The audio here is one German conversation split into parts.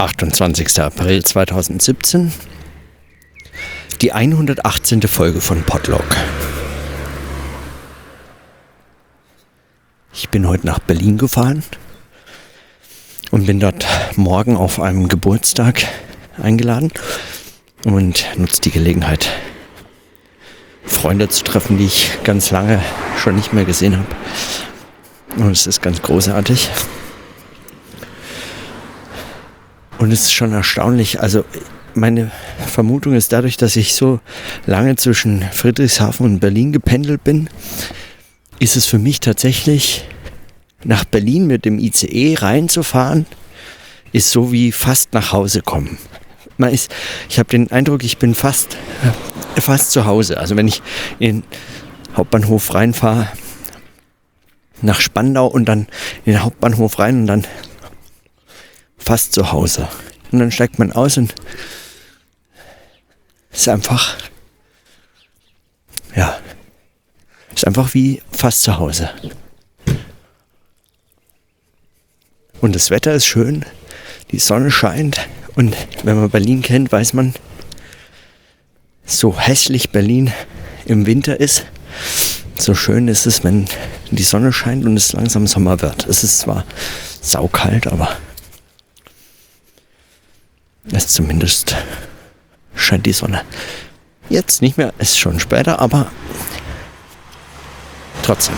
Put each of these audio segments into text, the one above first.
28. April 2017, die 118. Folge von Podlog. Ich bin heute nach Berlin gefahren und bin dort morgen auf einem Geburtstag eingeladen und nutze die Gelegenheit, Freunde zu treffen, die ich ganz lange schon nicht mehr gesehen habe. Und es ist ganz großartig. Und es ist schon erstaunlich. Also meine Vermutung ist dadurch, dass ich so lange zwischen Friedrichshafen und Berlin gependelt bin, ist es für mich tatsächlich nach Berlin mit dem ICE reinzufahren, ist so wie fast nach Hause kommen. Man ist, ich habe den Eindruck, ich bin fast, fast zu Hause. Also wenn ich in den Hauptbahnhof reinfahre, nach Spandau und dann in den Hauptbahnhof rein und dann fast zu Hause. Und dann steigt man aus und ist einfach, ja, ist einfach wie fast zu Hause. Und das Wetter ist schön, die Sonne scheint und wenn man Berlin kennt, weiß man, so hässlich Berlin im Winter ist, so schön ist es, wenn die Sonne scheint und es langsam Sommer wird. Es ist zwar saukalt, aber es zumindest scheint die Sonne. Jetzt nicht mehr, ist schon später, aber trotzdem.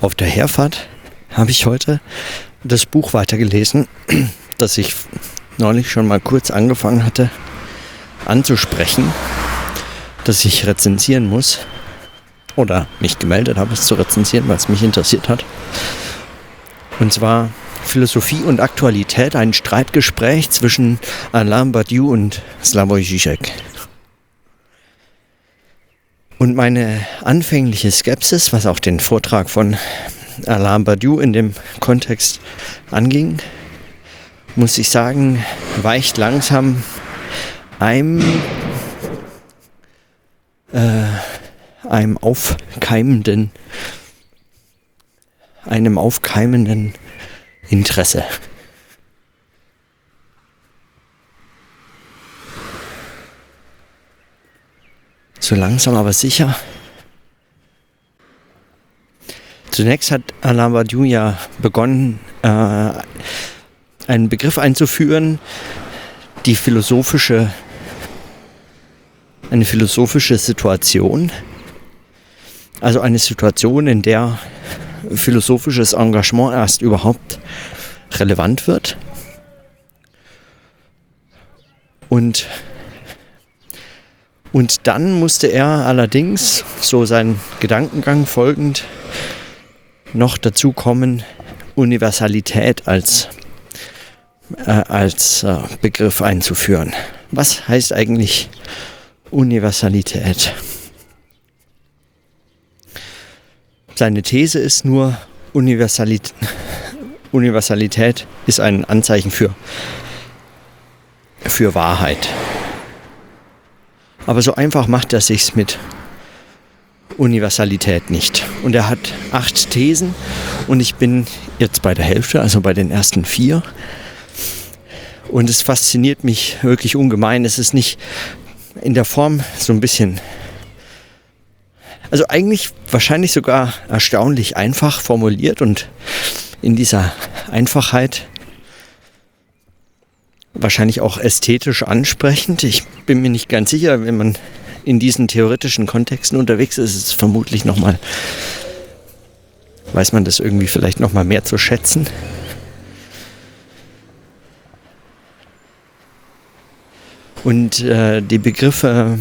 Auf der Herfahrt habe ich heute das Buch weitergelesen, das ich neulich schon mal kurz angefangen hatte anzusprechen, das ich rezensieren muss oder mich gemeldet habe, es zu rezensieren, weil es mich interessiert hat. Und zwar Philosophie und Aktualität, ein Streitgespräch zwischen Alain Badiou und Slavoj Žižek. Und meine anfängliche Skepsis, was auch den Vortrag von Alain Badiou in dem Kontext anging, muss ich sagen, weicht langsam einem, äh, einem aufkeimenden, einem aufkeimenden Interesse. So langsam aber sicher. Zunächst hat Alain Badiou ja begonnen, äh, einen Begriff einzuführen, die philosophische, eine philosophische Situation. Also eine Situation, in der philosophisches Engagement erst überhaupt relevant wird. Und, und dann musste er allerdings, so sein Gedankengang folgend, noch dazu kommen, Universalität als äh, als äh, Begriff einzuführen. Was heißt eigentlich Universalität? Seine These ist nur, Universalität, Universalität ist ein Anzeichen für, für Wahrheit. Aber so einfach macht er sich's mit Universalität nicht. Und er hat acht Thesen und ich bin jetzt bei der Hälfte, also bei den ersten vier. Und es fasziniert mich wirklich ungemein. Es ist nicht in der Form so ein bisschen, also eigentlich wahrscheinlich sogar erstaunlich einfach formuliert und in dieser Einfachheit wahrscheinlich auch ästhetisch ansprechend. Ich bin mir nicht ganz sicher, wenn man in diesen theoretischen Kontexten unterwegs ist, ist es vermutlich nochmal, weiß man das irgendwie vielleicht nochmal mehr zu schätzen. Und äh, die Begriffe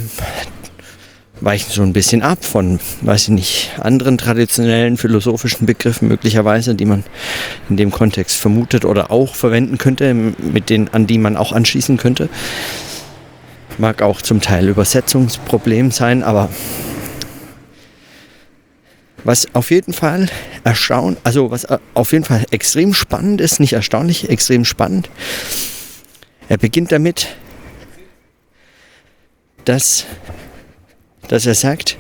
weichen so ein bisschen ab von, weiß ich nicht, anderen traditionellen philosophischen Begriffen möglicherweise, die man in dem Kontext vermutet oder auch verwenden könnte, mit denen, an die man auch anschließen könnte. Mag auch zum Teil Übersetzungsproblem sein, aber was auf jeden Fall erstaunt, also was auf jeden Fall extrem spannend ist, nicht erstaunlich, extrem spannend. Er beginnt damit, dass, dass er sagt,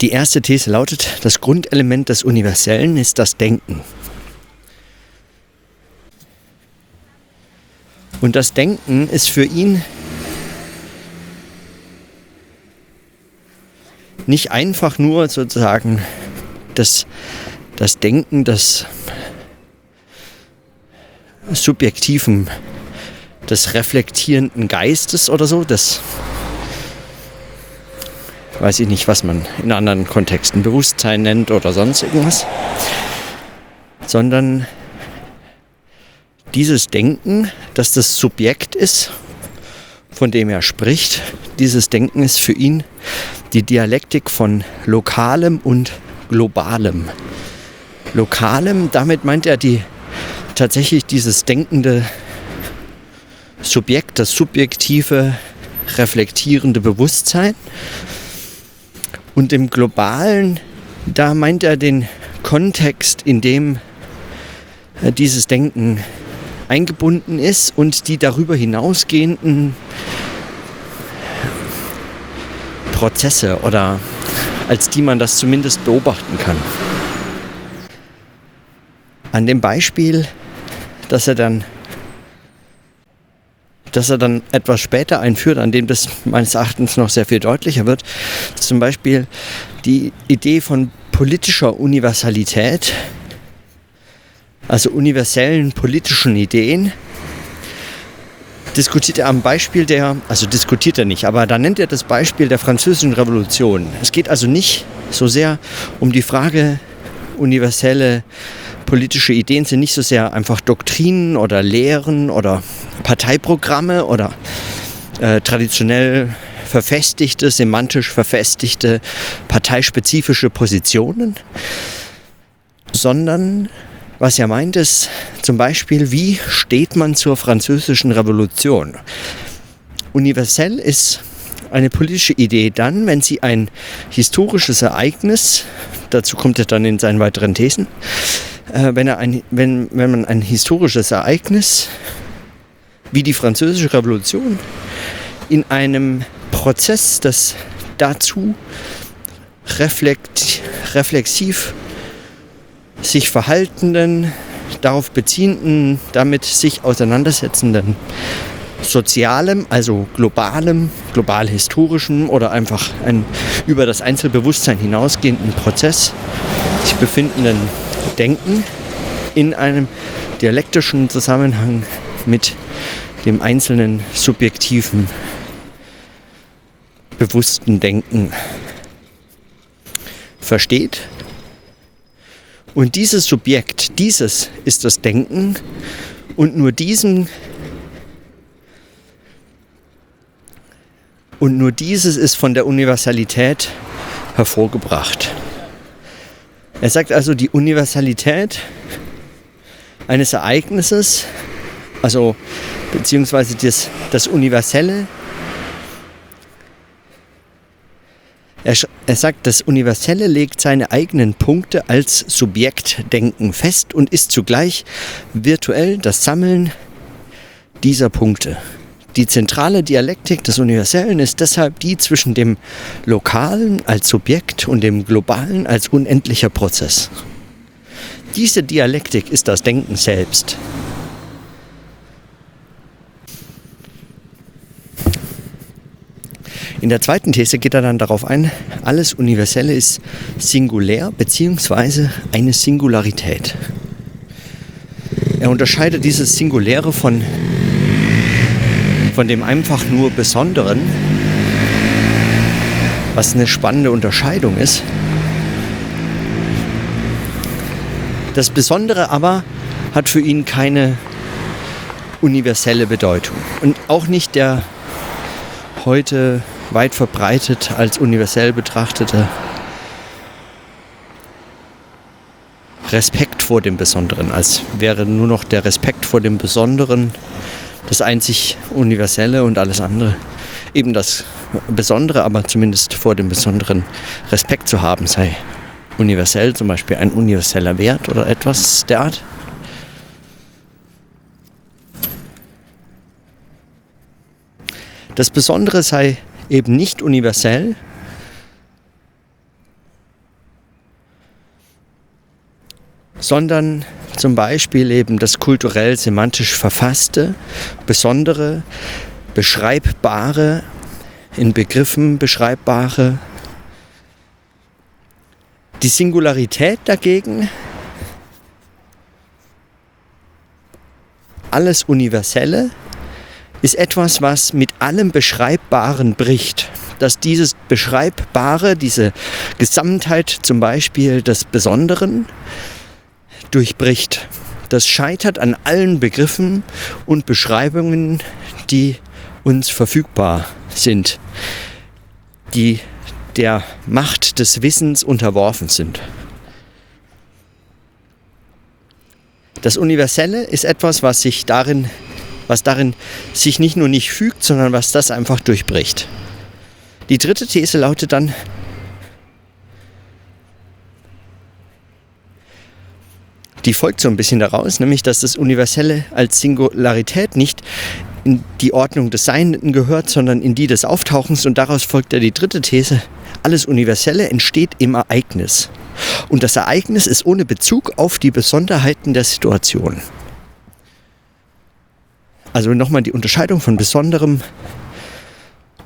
Die erste These lautet, das Grundelement des Universellen ist das Denken. Und das Denken ist für ihn nicht einfach nur sozusagen das, das Denken des subjektiven, des reflektierenden Geistes oder so, das weiß ich nicht, was man in anderen Kontexten Bewusstsein nennt oder sonst irgendwas, sondern dieses Denken, dass das Subjekt ist, von dem er spricht, dieses Denken ist für ihn die Dialektik von Lokalem und Globalem. Lokalem, damit meint er die tatsächlich dieses denkende Subjekt, das subjektive, reflektierende Bewusstsein. Und im globalen, da meint er den Kontext, in dem äh, dieses Denken eingebunden ist und die darüber hinausgehenden Prozesse oder als die man das zumindest beobachten kann. An dem Beispiel, dass er dann dass er dann etwas später einführt, an dem das meines Erachtens noch sehr viel deutlicher wird. Zum Beispiel die Idee von politischer Universalität, also universellen politischen Ideen, diskutiert er am Beispiel der, also diskutiert er nicht, aber da nennt er das Beispiel der französischen Revolution. Es geht also nicht so sehr um die Frage, universelle politische Ideen sind nicht so sehr einfach Doktrinen oder Lehren oder Parteiprogramme oder äh, traditionell verfestigte, semantisch verfestigte, parteispezifische Positionen, sondern was er meint ist zum Beispiel, wie steht man zur französischen Revolution? Universell ist eine politische Idee dann, wenn sie ein historisches Ereignis, dazu kommt er dann in seinen weiteren Thesen, äh, wenn, er ein, wenn, wenn man ein historisches Ereignis wie die französische Revolution in einem Prozess des dazu reflekt, reflexiv sich verhaltenden, darauf beziehenden, damit sich auseinandersetzenden sozialem, also globalem, global historischem oder einfach ein über das Einzelbewusstsein hinausgehenden Prozess sich befindenden Denken in einem dialektischen Zusammenhang mit dem einzelnen subjektiven, bewussten Denken versteht und dieses Subjekt, dieses ist das Denken und nur diesem und nur dieses ist von der Universalität hervorgebracht. Er sagt also, die Universalität eines Ereignisses, also beziehungsweise das, das Universelle Er, er, sagt, das Universelle legt seine eigenen Punkte als Subjektdenken fest und ist zugleich virtuell das Sammeln dieser Punkte. Die zentrale Dialektik des Universellen ist deshalb die zwischen dem Lokalen als Subjekt und dem Globalen als unendlicher Prozess. Diese Dialektik ist das Denken selbst. In der zweiten These geht er dann darauf ein, alles Universelle ist singulär bzw. eine Singularität. Er unterscheidet dieses Singuläre von, von dem einfach nur Besonderen, was eine spannende Unterscheidung ist. Das Besondere aber hat für ihn keine universelle Bedeutung und auch nicht der heute weit verbreitet als universell betrachtete Respekt vor dem Besonderen, als wäre nur noch der Respekt vor dem Besonderen das einzig Universelle und alles andere eben das Besondere, aber zumindest vor dem Besonderen Respekt zu haben sei universell, zum Beispiel ein universeller Wert oder etwas der Art. Das Besondere sei eben nicht universell, sondern zum Beispiel eben das kulturell semantisch verfasste, besondere, beschreibbare, in Begriffen beschreibbare. Die Singularität dagegen, alles Universelle, ist etwas, was mit allem Beschreibbaren bricht. Dass dieses Beschreibbare, diese Gesamtheit zum Beispiel des Besonderen durchbricht. Das scheitert an allen Begriffen und Beschreibungen, die uns verfügbar sind, die der Macht des Wissens unterworfen sind. Das Universelle ist etwas, was sich darin was darin sich nicht nur nicht fügt, sondern was das einfach durchbricht. Die dritte These lautet dann, die folgt so ein bisschen daraus, nämlich dass das Universelle als Singularität nicht in die Ordnung des Seienden gehört, sondern in die des Auftauchens. Und daraus folgt ja die dritte These, alles Universelle entsteht im Ereignis. Und das Ereignis ist ohne Bezug auf die Besonderheiten der Situation. Also nochmal die Unterscheidung von besonderem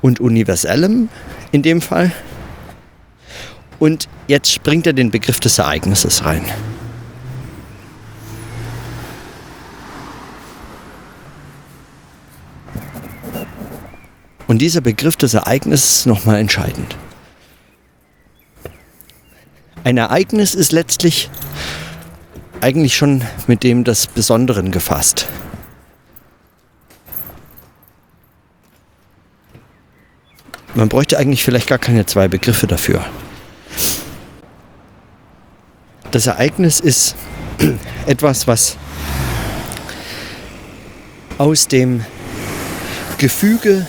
und universellem in dem Fall. Und jetzt bringt er den Begriff des Ereignisses rein. Und dieser Begriff des Ereignisses ist nochmal entscheidend. Ein Ereignis ist letztlich eigentlich schon mit dem des Besonderen gefasst. Man bräuchte eigentlich vielleicht gar keine zwei Begriffe dafür. Das Ereignis ist etwas, was aus dem Gefüge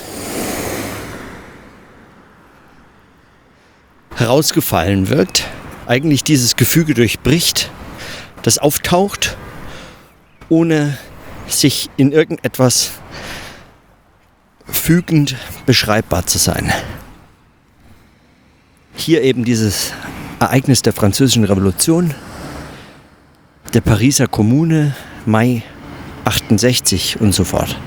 herausgefallen wirkt, eigentlich dieses Gefüge durchbricht, das auftaucht, ohne sich in irgendetwas fügend beschreibbar zu sein. Hier eben dieses Ereignis der Französischen Revolution, der Pariser Kommune, Mai 68 und so fort.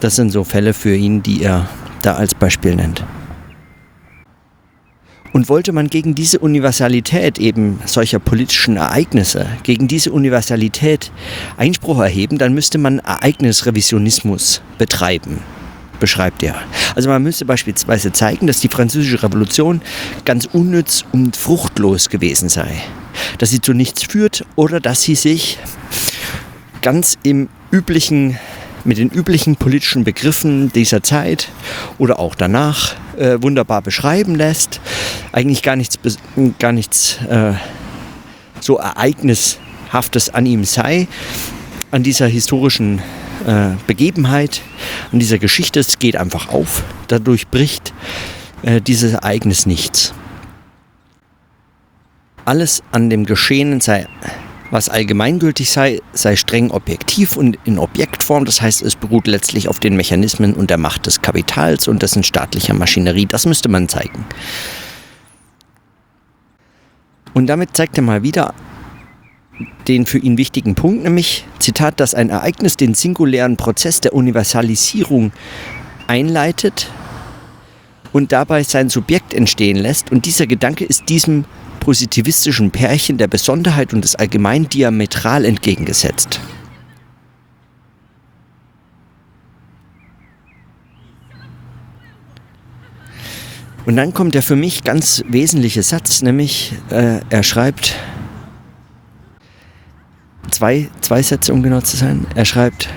Das sind so Fälle für ihn, die er da als Beispiel nennt. Und wollte man gegen diese Universalität eben solcher politischen Ereignisse, gegen diese Universalität Einspruch erheben, dann müsste man Ereignisrevisionismus betreiben beschreibt er. Also man müsste beispielsweise zeigen, dass die französische Revolution ganz unnütz und fruchtlos gewesen sei. Dass sie zu nichts führt oder dass sie sich ganz im üblichen, mit den üblichen politischen Begriffen dieser Zeit oder auch danach äh, wunderbar beschreiben lässt. Eigentlich gar nichts, gar nichts äh, so Ereignishaftes an ihm sei, an dieser historischen äh, Begebenheit, an dieser Geschichte. Es geht einfach auf. Dadurch bricht äh, dieses Ereignis nichts. Alles an dem Geschehenen sei, was allgemeingültig sei, sei streng objektiv und in Objektform. Das heißt, es beruht letztlich auf den Mechanismen und der Macht des Kapitals und dessen staatlicher Maschinerie. Das müsste man zeigen. Und damit zeigt er mal wieder den für ihn wichtigen Punkt, nämlich, Zitat, dass ein Ereignis den singulären Prozess der Universalisierung einleitet und dabei sein Subjekt entstehen lässt. Und dieser Gedanke ist diesem positivistischen Pärchen der Besonderheit und des Allgemeinen diametral entgegengesetzt. Und dann kommt der für mich ganz wesentliche Satz, nämlich äh, er schreibt, zwei, zwei Sätze, um genau zu sein. Er schreibt,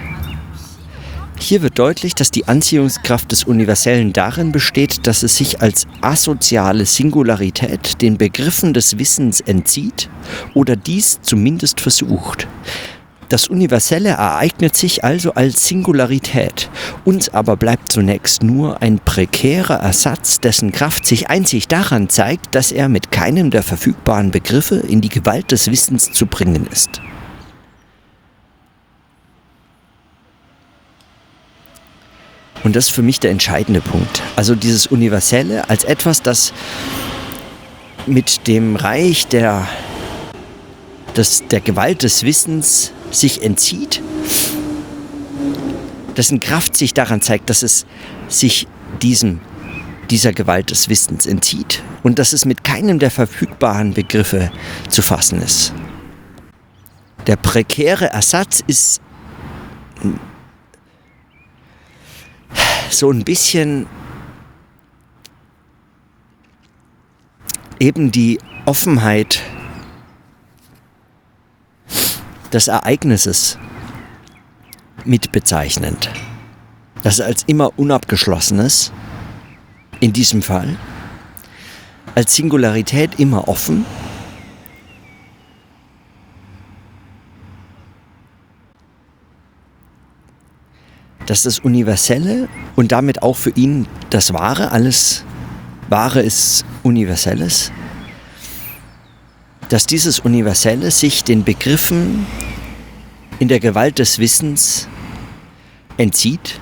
hier wird deutlich, dass die Anziehungskraft des Universellen darin besteht, dass es sich als asoziale Singularität den Begriffen des Wissens entzieht oder dies zumindest versucht. Das Universelle ereignet sich also als Singularität. Uns aber bleibt zunächst nur ein prekärer Ersatz, dessen Kraft sich einzig daran zeigt, dass er mit keinem der verfügbaren Begriffe in die Gewalt des Wissens zu bringen ist. Und das ist für mich der entscheidende Punkt. Also dieses Universelle als etwas, das mit dem Reich der, das der Gewalt des Wissens sich entzieht, dessen Kraft sich daran zeigt, dass es sich diesem, dieser Gewalt des Wissens entzieht und dass es mit keinem der verfügbaren Begriffe zu fassen ist. Der prekäre Ersatz ist so ein bisschen eben die Offenheit des Ereignisses mit bezeichnend. Das als immer unabgeschlossenes, in diesem Fall, als Singularität immer offen, dass das Universelle und damit auch für ihn das Wahre, alles Wahre ist Universelles, dass dieses Universelle sich den Begriffen in der Gewalt des Wissens entzieht.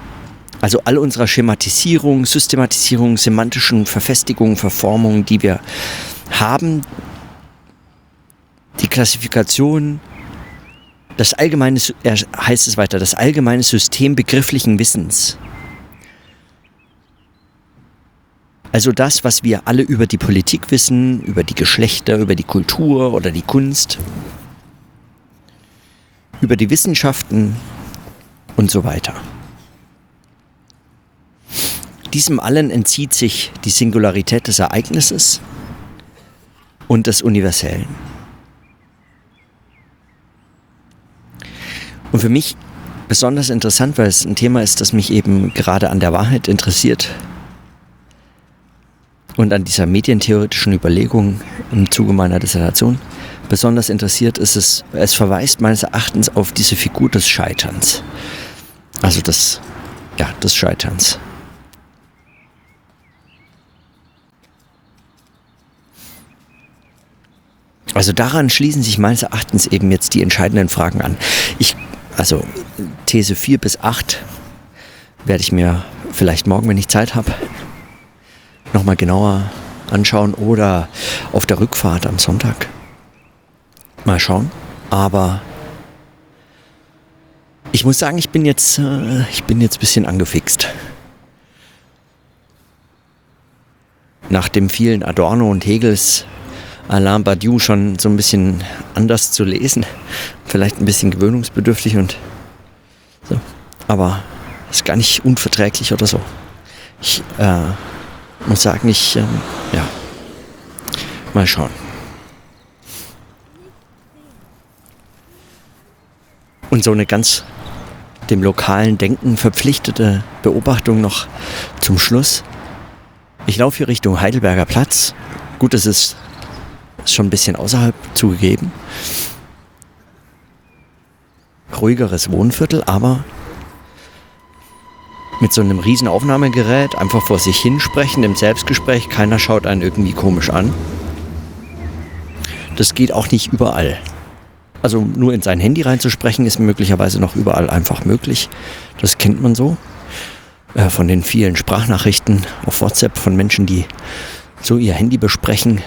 Also all unserer Schematisierung, Systematisierung, semantischen Verfestigung, Verformung, die wir haben, die Klassifikation, das allgemeine, er heißt es weiter, das allgemeine System begrifflichen Wissens. Also das, was wir alle über die Politik wissen, über die Geschlechter, über die Kultur oder die Kunst, über die Wissenschaften und so weiter. Diesem allen entzieht sich die Singularität des Ereignisses und des Universellen. Und für mich besonders interessant, weil es ein Thema ist, das mich eben gerade an der Wahrheit interessiert und an dieser medientheoretischen Überlegung im Zuge meiner Dissertation. Besonders interessiert ist es, es verweist meines Erachtens auf diese Figur des Scheiterns. Also des, ja, des Scheiterns. Also daran schließen sich meines Erachtens eben jetzt die entscheidenden Fragen an. Ich also These 4 bis 8 werde ich mir vielleicht morgen, wenn ich Zeit habe, nochmal genauer anschauen oder auf der Rückfahrt am Sonntag. Mal schauen. Aber ich muss sagen, ich bin jetzt, äh, ich bin jetzt ein bisschen angefixt. Nach dem vielen Adorno und Hegels Alain Badiou schon so ein bisschen anders zu lesen. Vielleicht ein bisschen gewöhnungsbedürftig und so. Aber ist gar nicht unverträglich oder so. Ich äh, muss sagen, ich, äh, ja, mal schauen. Und so eine ganz dem lokalen Denken verpflichtete Beobachtung noch zum Schluss. Ich laufe hier Richtung Heidelberger Platz. Gut, es ist ist schon ein bisschen außerhalb zugegeben. Ruhigeres Wohnviertel, aber mit so einem riesen Aufnahmegerät einfach vor sich hinsprechen im Selbstgespräch. Keiner schaut einen irgendwie komisch an. Das geht auch nicht überall. Also nur in sein Handy reinzusprechen ist möglicherweise noch überall einfach möglich. Das kennt man so. Äh, von den vielen Sprachnachrichten auf WhatsApp von Menschen, die so ihr Handy besprechen,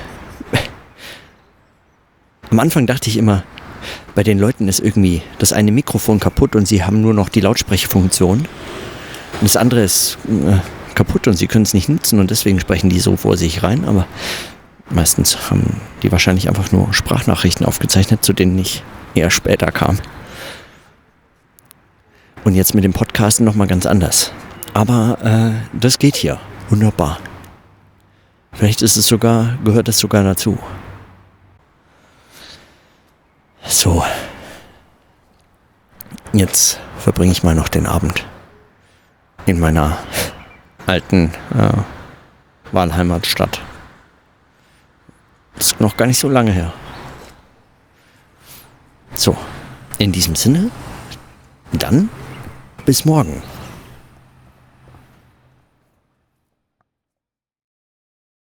am Anfang dachte ich immer, bei den Leuten ist irgendwie das eine Mikrofon kaputt und sie haben nur noch die Lautsprechfunktion. Und das andere ist äh, kaputt und sie können es nicht nutzen und deswegen sprechen die so vor sich rein. Aber meistens haben die wahrscheinlich einfach nur Sprachnachrichten aufgezeichnet, zu denen ich eher später kam. Und jetzt mit dem Podcasten nochmal ganz anders. Aber äh, das geht hier. Wunderbar. Vielleicht ist es sogar, gehört es sogar dazu. So. Jetzt verbringe ich mal noch den Abend in meiner alten äh, Wahlheimatstadt. Ist noch gar nicht so lange her. So, in diesem Sinne, dann bis morgen.